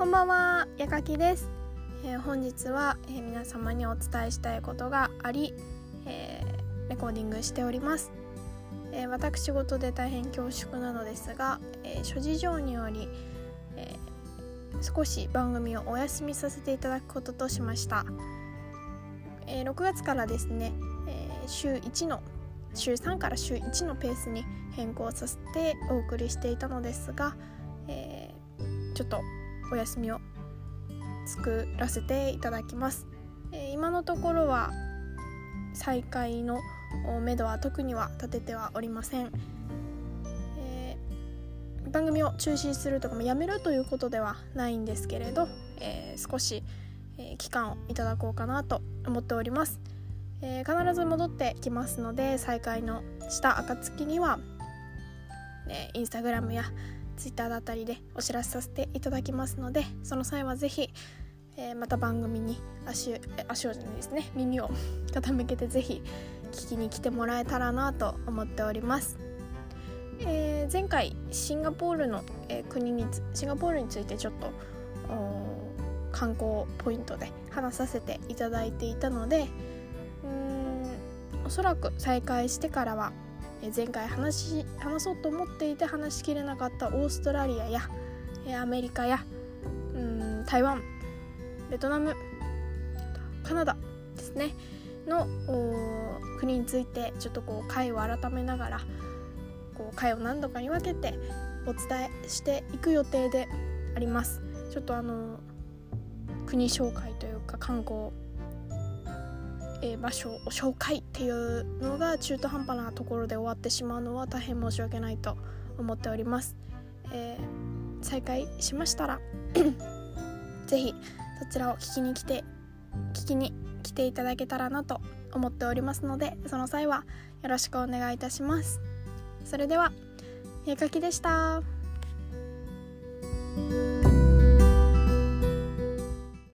こんばんは、やかきです、えー、本日は、えー、皆様にお伝えしたいことがあり、えー、レコーディングしております、え私事で大変恐縮なのですが、え諸事情により、え少し番組をお休みさせていただくこととしました、え6月からですね、え週1の週3から週1のペースに変更させてお送りしていたのですが、えー、ちょっとお休みを作らせていただきます、えー、今のところは再開のめどは特には立ててはおりません、えー、番組を中止するとかもやめるということではないんですけれど、えー、少し、え期間をいただこうかなと思っております、え必ず戻ってきますので再開のした暁には、ね、インスタグラムや Twitter だったりでお知らせさせていただきますのでその際は是非、えー、また番組に足足をじゃないですね耳を傾けて是非聞きに来てもらえたらなと思っております。えー、前回シンガポールの、えー、国にシンガポールについてちょっと観光ポイントで話させていただいていたのでうんおそらく再開してからは前回話話そうと思っていて話しきれなかったオーストラリアやアメリカやうん台湾ベトナムカナダですねの国についてちょっとこう回を改めながらこう回を何度かに分けてお伝えしていく予定であります。ちょっとあの国紹介というか観光えー、場所を紹介っていうのが中途半端なところで終わってしまうのは大変申し訳ないと思っております、えー、再開しましたら 是非そちらを聞きに来て聞きに来ていただけたらなと思っておりますのでその際はよろしくお願いいたしますそれでは絵描きでした。